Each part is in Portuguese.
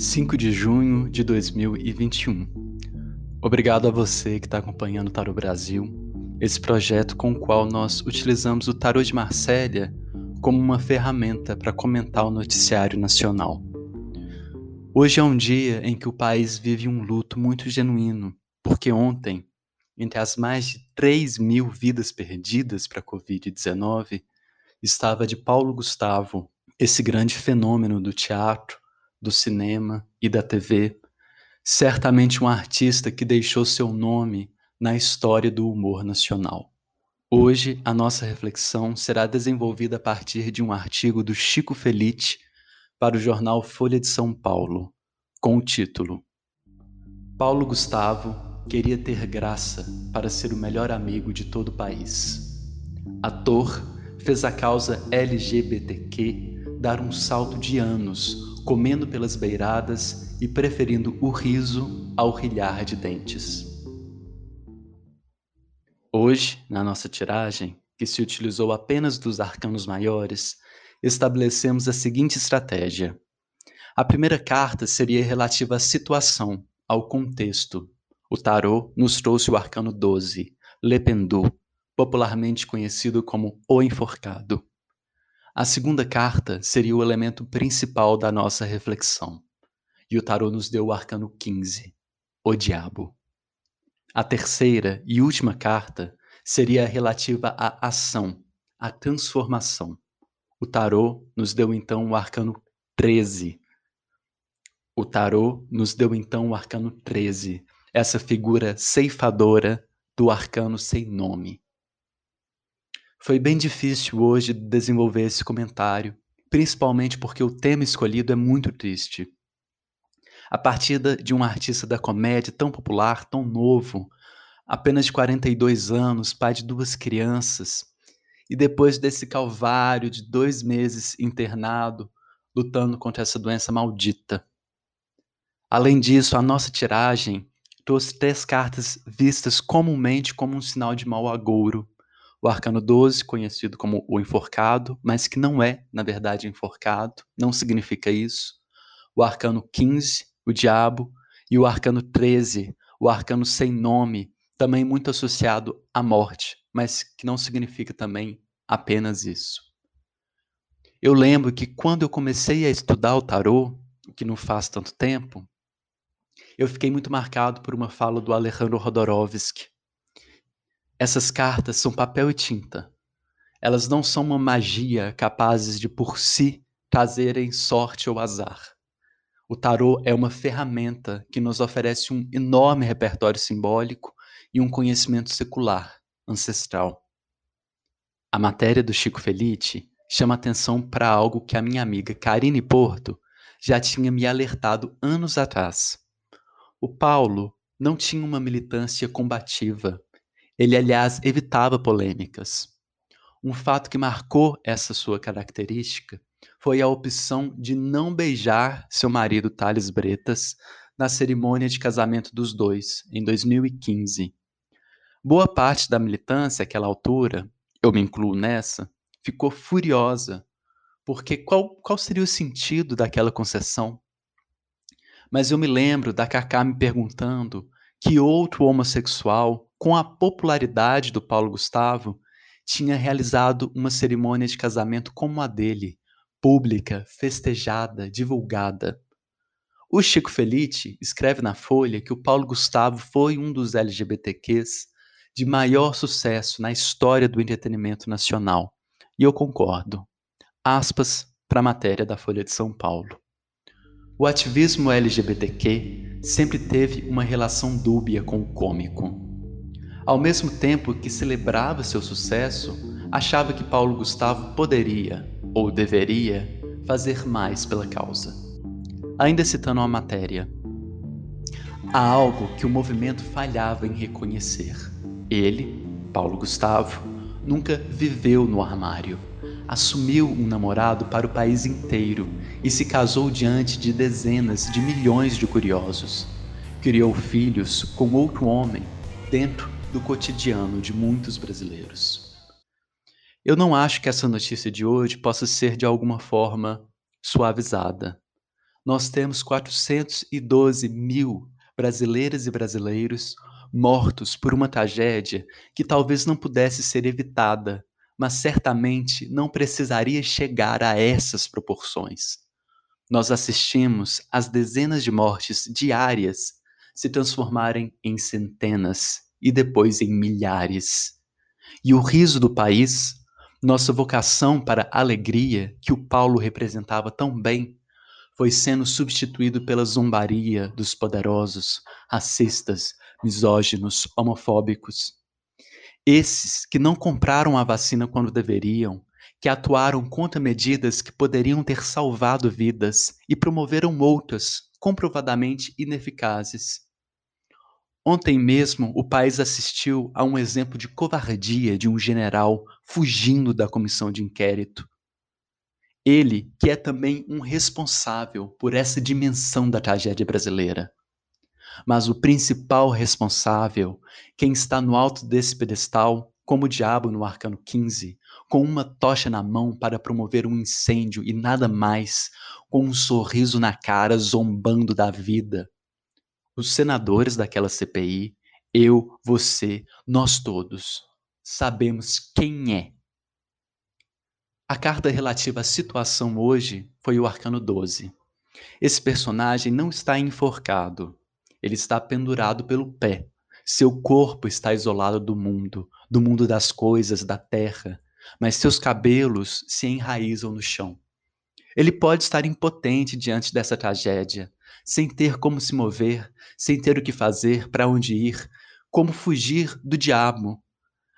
5 de junho de 2021. Obrigado a você que está acompanhando o Tarot Brasil, esse projeto com o qual nós utilizamos o Tarot de Marsella como uma ferramenta para comentar o noticiário nacional. Hoje é um dia em que o país vive um luto muito genuíno, porque ontem, entre as mais de 3 mil vidas perdidas para a Covid-19, estava de Paulo Gustavo, esse grande fenômeno do teatro, do cinema e da TV, certamente um artista que deixou seu nome na história do humor nacional. Hoje, a nossa reflexão será desenvolvida a partir de um artigo do Chico Felite para o jornal Folha de São Paulo, com o título Paulo Gustavo queria ter graça para ser o melhor amigo de todo o país. Ator, fez a causa LGBTQ dar um salto de anos comendo pelas beiradas e preferindo o riso ao rilhar de dentes. Hoje, na nossa tiragem, que se utilizou apenas dos arcanos maiores, estabelecemos a seguinte estratégia. A primeira carta seria relativa à situação, ao contexto. O tarô nos trouxe o arcano 12, Le Pendu, popularmente conhecido como o enforcado. A segunda carta seria o elemento principal da nossa reflexão. E o tarô nos deu o arcano 15, o diabo. A terceira e última carta seria relativa à ação, à transformação. O tarô nos deu então o arcano 13. O tarô nos deu então o arcano 13, essa figura ceifadora do arcano sem nome. Foi bem difícil hoje desenvolver esse comentário, principalmente porque o tema escolhido é muito triste. A partida de um artista da comédia tão popular, tão novo, apenas de 42 anos, pai de duas crianças, e depois desse calvário de dois meses internado, lutando contra essa doença maldita. Além disso, a nossa tiragem trouxe três cartas vistas comumente como um sinal de mau agouro o arcano 12, conhecido como o enforcado, mas que não é, na verdade, enforcado, não significa isso. O arcano 15, o diabo, e o arcano 13, o arcano sem nome, também muito associado à morte, mas que não significa também apenas isso. Eu lembro que quando eu comecei a estudar o tarô, que não faz tanto tempo, eu fiquei muito marcado por uma fala do Alejandro Rodorovsky, essas cartas são papel e tinta. Elas não são uma magia capazes de por si trazerem sorte ou azar. O tarô é uma ferramenta que nos oferece um enorme repertório simbólico e um conhecimento secular, ancestral. A matéria do Chico Felite chama atenção para algo que a minha amiga Karine Porto já tinha me alertado anos atrás. O Paulo não tinha uma militância combativa, ele, aliás, evitava polêmicas. Um fato que marcou essa sua característica foi a opção de não beijar seu marido Thales Bretas na cerimônia de casamento dos dois, em 2015. Boa parte da militância àquela altura, eu me incluo nessa, ficou furiosa, porque qual, qual seria o sentido daquela concessão? Mas eu me lembro da Cacá me perguntando que outro homossexual com a popularidade do Paulo Gustavo, tinha realizado uma cerimônia de casamento como a dele, pública, festejada, divulgada. O Chico Felite escreve na Folha que o Paulo Gustavo foi um dos LGBTQs de maior sucesso na história do entretenimento nacional. E eu concordo. Aspas para a matéria da Folha de São Paulo. O ativismo LGBTQ sempre teve uma relação dúbia com o cômico. Ao mesmo tempo que celebrava seu sucesso, achava que Paulo Gustavo poderia, ou deveria, fazer mais pela causa. Ainda citando a matéria, há algo que o movimento falhava em reconhecer. Ele, Paulo Gustavo, nunca viveu no armário. Assumiu um namorado para o país inteiro e se casou diante de dezenas de milhões de curiosos. Criou filhos com outro homem dentro do cotidiano de muitos brasileiros. Eu não acho que essa notícia de hoje possa ser de alguma forma suavizada. nós temos 412 mil brasileiras e brasileiros mortos por uma tragédia que talvez não pudesse ser evitada, mas certamente não precisaria chegar a essas proporções. Nós assistimos às dezenas de mortes diárias se transformarem em centenas e depois em milhares. E o riso do país, nossa vocação para alegria que o Paulo representava tão bem, foi sendo substituído pela zombaria dos poderosos, racistas, misóginos, homofóbicos. Esses que não compraram a vacina quando deveriam, que atuaram contra medidas que poderiam ter salvado vidas e promoveram outras comprovadamente ineficazes. Ontem mesmo, o país assistiu a um exemplo de covardia de um general fugindo da comissão de inquérito. Ele, que é também um responsável por essa dimensão da tragédia brasileira. Mas o principal responsável, quem está no alto desse pedestal, como o diabo no arcano 15, com uma tocha na mão para promover um incêndio e nada mais, com um sorriso na cara, zombando da vida. Os senadores daquela CPI, eu, você, nós todos, sabemos quem é. A carta relativa à situação hoje foi o arcano 12. Esse personagem não está enforcado, ele está pendurado pelo pé. Seu corpo está isolado do mundo, do mundo das coisas, da terra, mas seus cabelos se enraizam no chão. Ele pode estar impotente diante dessa tragédia, sem ter como se mover, sem ter o que fazer, para onde ir, como fugir do diabo.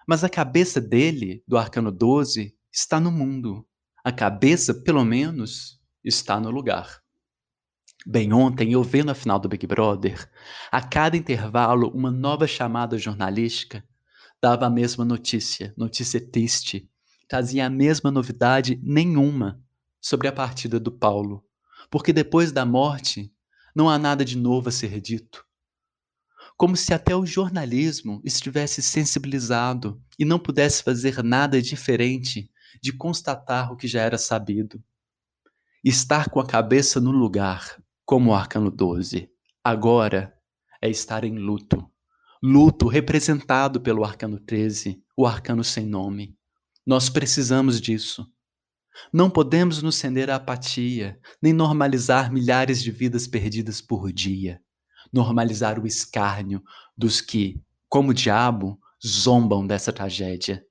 Mas a cabeça dele, do arcano 12, está no mundo. A cabeça, pelo menos, está no lugar. Bem, ontem eu vendo a final do Big Brother, a cada intervalo uma nova chamada jornalística dava a mesma notícia, notícia triste, trazia a mesma novidade nenhuma sobre a partida do Paulo, porque depois da morte não há nada de novo a ser dito. Como se até o jornalismo estivesse sensibilizado e não pudesse fazer nada diferente de constatar o que já era sabido. Estar com a cabeça no lugar, como o arcano 12. Agora é estar em luto. Luto representado pelo arcano 13, o arcano sem nome. Nós precisamos disso. Não podemos nos ceder à apatia, nem normalizar milhares de vidas perdidas por dia. Normalizar o escárnio dos que, como o diabo, zombam dessa tragédia.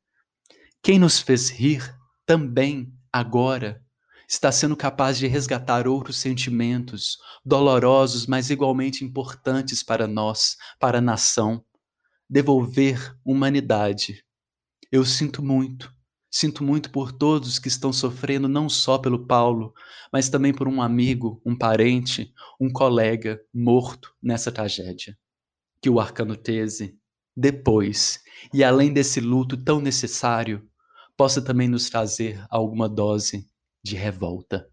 Quem nos fez rir também, agora, está sendo capaz de resgatar outros sentimentos, dolorosos, mas igualmente importantes para nós, para a nação. Devolver humanidade. Eu sinto muito. Sinto muito por todos que estão sofrendo, não só pelo Paulo, mas também por um amigo, um parente, um colega morto nessa tragédia. Que o arcano 13, depois, e além desse luto tão necessário, possa também nos trazer alguma dose revolta.